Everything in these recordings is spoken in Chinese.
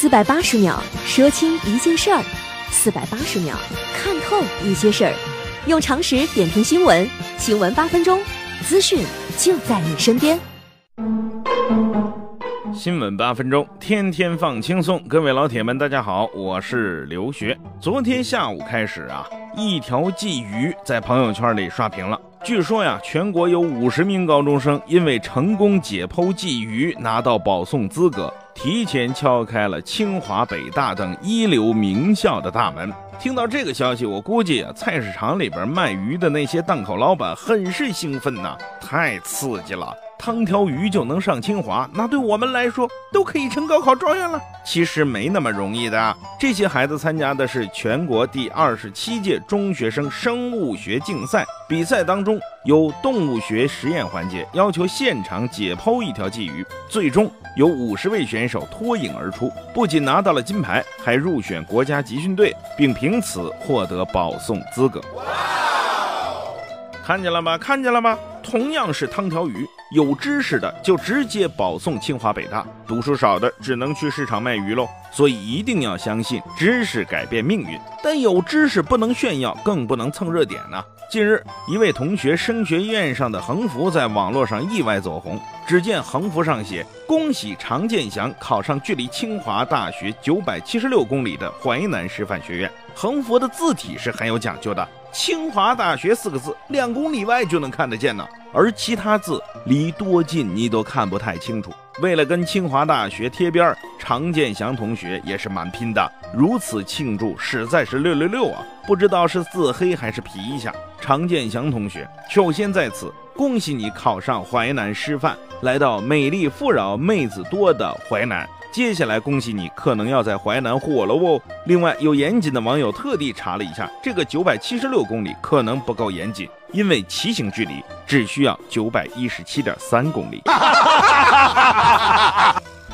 四百八十秒说清一件事儿，四百八十秒看透一些事儿，用常识点评新闻，新闻八分钟，资讯就在你身边。新闻八分钟，天天放轻松。各位老铁们，大家好，我是刘学。昨天下午开始啊，一条鲫鱼在朋友圈里刷屏了。据说呀，全国有五十名高中生因为成功解剖鲫鱼，拿到保送资格，提前敲开了清华、北大等一流名校的大门。听到这个消息，我估计啊，菜市场里边卖鱼的那些档口老板很是兴奋呐，太刺激了。汤条鱼就能上清华，那对我们来说都可以成高考状元了。其实没那么容易的。这些孩子参加的是全国第二十七届中学生生物学竞赛，比赛当中有动物学实验环节，要求现场解剖一条鲫鱼。最终有五十位选手脱颖而出，不仅拿到了金牌，还入选国家集训队，并凭此获得保送资格。看见了吗？看见了吗？同样是汤条鱼，有知识的就直接保送清华北大，读书少的只能去市场卖鱼喽。所以一定要相信知识改变命运，但有知识不能炫耀，更不能蹭热点呢。近日，一位同学升学院上的横幅在网络上意外走红。只见横幅上写：“恭喜常建祥考上距离清华大学九百七十六公里的淮南师范学院。”横幅的字体是很有讲究的。清华大学四个字，两公里外就能看得见呢，而其他字离多近你都看不太清楚。为了跟清华大学贴边，常建祥同学也是蛮拼的。如此庆祝，实在是六六六啊！不知道是自黑还是皮一下。常建祥同学，首先在此恭喜你考上淮南师范，来到美丽富饶、妹子多的淮南。接下来恭喜你，可能要在淮南火了哦。另外，有严谨的网友特地查了一下，这个九百七十六公里可能不够严谨，因为骑行距离只需要九百一十七点三公里。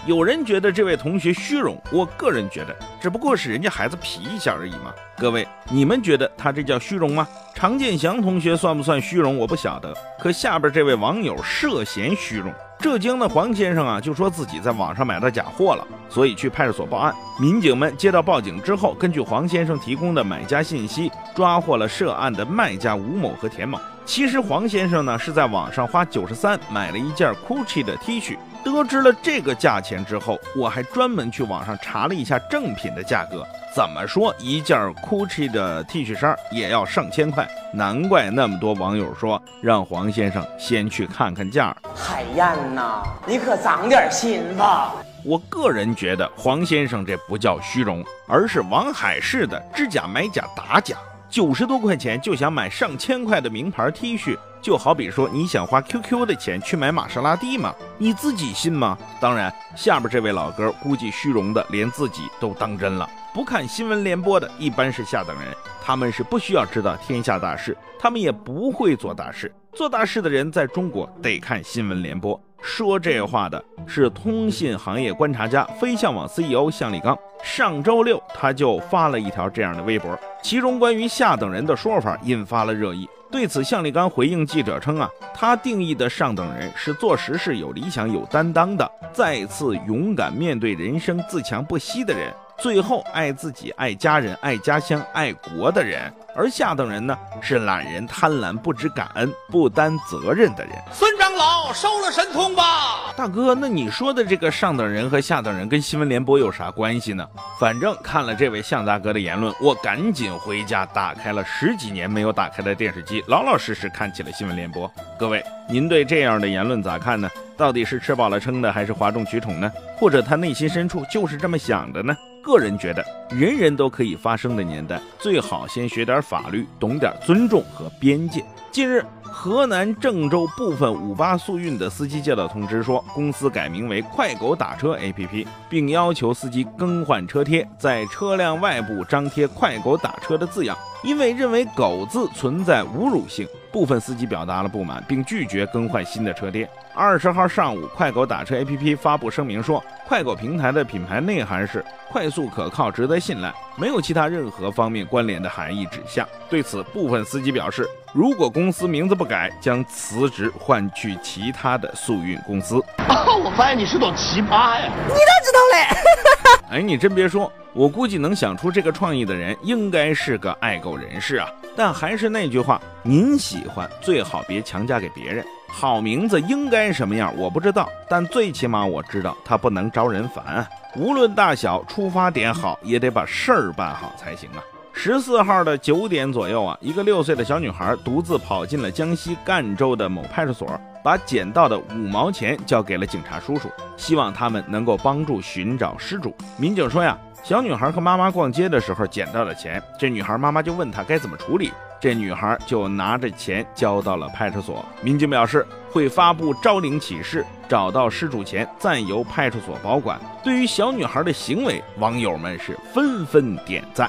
有人觉得这位同学虚荣，我个人觉得只不过是人家孩子皮一下而已嘛。各位，你们觉得他这叫虚荣吗？常建祥同学算不算虚荣？我不晓得。可下边这位网友涉嫌虚荣。浙江的黄先生啊，就说自己在网上买到假货了，所以去派出所报案。民警们接到报警之后，根据黄先生提供的买家信息，抓获了涉案的卖家吴某和田某。其实黄先生呢是在网上花九十三买了一件 GUCCI 的 T 恤。得知了这个价钱之后，我还专门去网上查了一下正品的价格。怎么说，一件 GUCCI 的 T 恤衫也要上千块，难怪那么多网友说让黄先生先去看看价。海燕呐，你可长点心吧！我个人觉得黄先生这不叫虚荣，而是王海式的知假买假打假。九十多块钱就想买上千块的名牌 T 恤，就好比说你想花 QQ 的钱去买玛莎拉蒂吗？你自己信吗？当然，下边这位老哥估计虚荣的连自己都当真了。不看新闻联播的一般是下等人，他们是不需要知道天下大事，他们也不会做大事。做大事的人在中国得看新闻联播。说这话的是通信行业观察家、飞象网 CEO 向立刚。上周六，他就发了一条这样的微博，其中关于下等人的说法引发了热议。对此，向立刚回应记者称：“啊，他定义的上等人是做实事、有理想、有担当的，再次勇敢面对人生、自强不息的人。”最后，爱自己、爱家人、爱家乡、爱国的人，而下等人呢，是懒人、贪婪、不知感恩、不担责任的人。孙长老收了神通吧，大哥，那你说的这个上等人和下等人跟新闻联播有啥关系呢？反正看了这位向大哥的言论，我赶紧回家打开了十几年没有打开的电视机，老老实实看起了新闻联播。各位，您对这样的言论咋看呢？到底是吃饱了撑的，还是哗众取宠呢？或者他内心深处就是这么想的呢？个人觉得，人人都可以发声的年代，最好先学点法律，懂点尊重和边界。近日，河南郑州部分五八速运的司机接到通知，说公司改名为快狗打车 APP，并要求司机更换车贴，在车辆外部张贴“快狗打车”的字样。因为认为“狗”字存在侮辱性，部分司机表达了不满，并拒绝更换新的车贴。二十号上午，快狗打车 APP 发布声明说，快狗平台的品牌内涵是快速、可靠、值得信赖，没有其他任何方面关联的含义指向。对此，部分司机表示，如果公司名字不改，将辞职换去其他的速运公司。啊，我发现你是朵奇葩呀！你咋知道嘞？哎，你真别说，我估计能想出这个创意的人，应该是个爱狗人士啊。但还是那句话，您喜欢最好别强加给别人。好名字应该什么样，我不知道，但最起码我知道它不能招人烦。啊无论大小，出发点好，也得把事儿办好才行啊。十四号的九点左右啊，一个六岁的小女孩独自跑进了江西赣州的某派出所，把捡到的五毛钱交给了警察叔叔，希望他们能够帮助寻找失主。民警说呀，小女孩和妈妈逛街的时候捡到了钱，这女孩妈妈就问她该怎么处理，这女孩就拿着钱交到了派出所。民警表示会发布招领启事，找到失主前暂由派出所保管。对于小女孩的行为，网友们是纷纷点赞。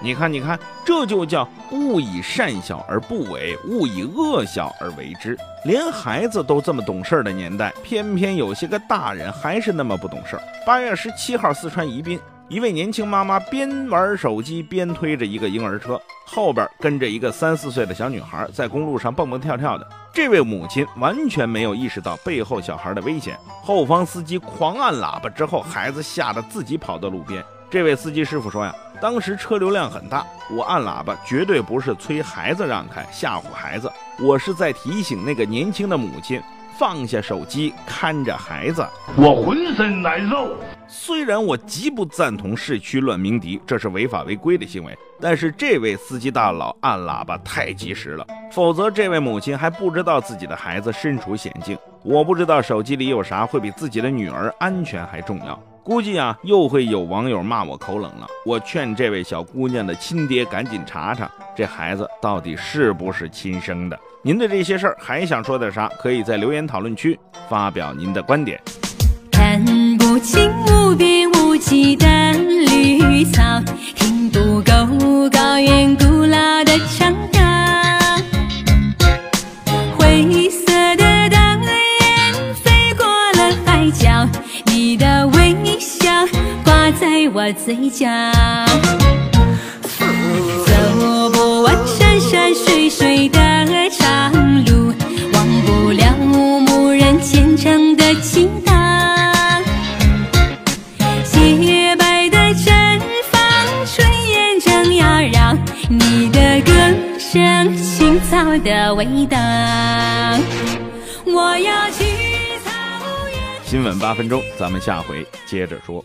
你看，你看，这就叫勿以善小而不为，勿以恶小而为之。连孩子都这么懂事儿的年代，偏偏有些个大人还是那么不懂事儿。八月十七号，四川宜宾，一位年轻妈妈边玩手机边推着一个婴儿车，后边跟着一个三四岁的小女孩，在公路上蹦蹦跳跳的。这位母亲完全没有意识到背后小孩的危险，后方司机狂按喇叭之后，孩子吓得自己跑到路边。这位司机师傅说呀。当时车流量很大，我按喇叭绝对不是催孩子让开吓唬孩子，我是在提醒那个年轻的母亲放下手机看着孩子。我浑身难受。虽然我极不赞同市区乱鸣笛，这是违法违规的行为，但是这位司机大佬按喇叭太及时了，否则这位母亲还不知道自己的孩子身处险境。我不知道手机里有啥会比自己的女儿安全还重要。估计啊，又会有网友骂我口冷了。我劝这位小姑娘的亲爹赶紧查查这孩子到底是不是亲生的。您对这些事儿还想说点啥？可以在留言讨论区发表您的观点。看不清无边无际的在我嘴角，走不完山山水水的长路，忘不了牧人虔诚的祈祷。洁白的毡房，炊烟正缭绕，你的歌声，青草的味道。我要去草原。新闻八分钟，咱们下回接着说。